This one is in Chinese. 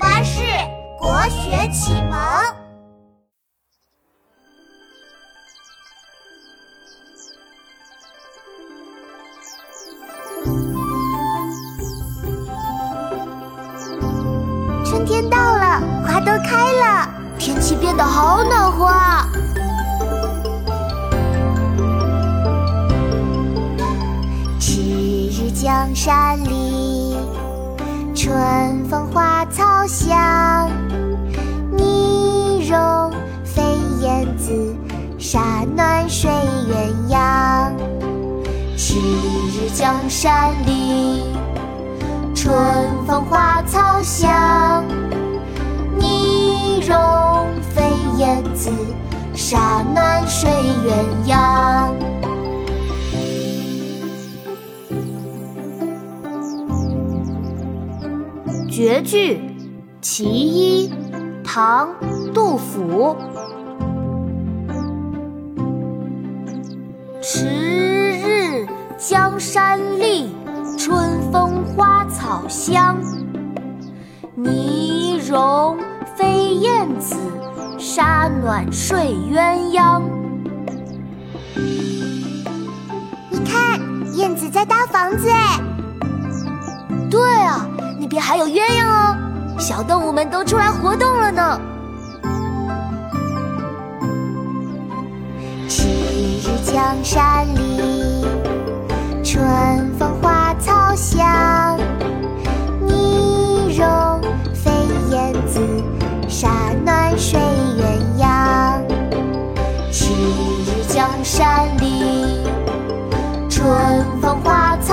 巴士国学启蒙。春天到了，花都开了，天气变得好暖和啊！赤日江山丽，春风花香。泥融飞燕子，沙暖睡鸳鸯。赤日江山丽，春风花草香。泥融飞燕子，沙暖睡鸳鸯。绝句·其一，唐·杜甫。迟日江山丽，春风花草香。泥融飞燕子，沙暖睡鸳鸯。你看，燕子在搭房子哎。对啊。那边还有鸳鸯哦，小动物们都出来活动了呢。迟日江山丽春风花草香泥融飞燕子沙暖睡鸳鸯迟日江山丽春风花草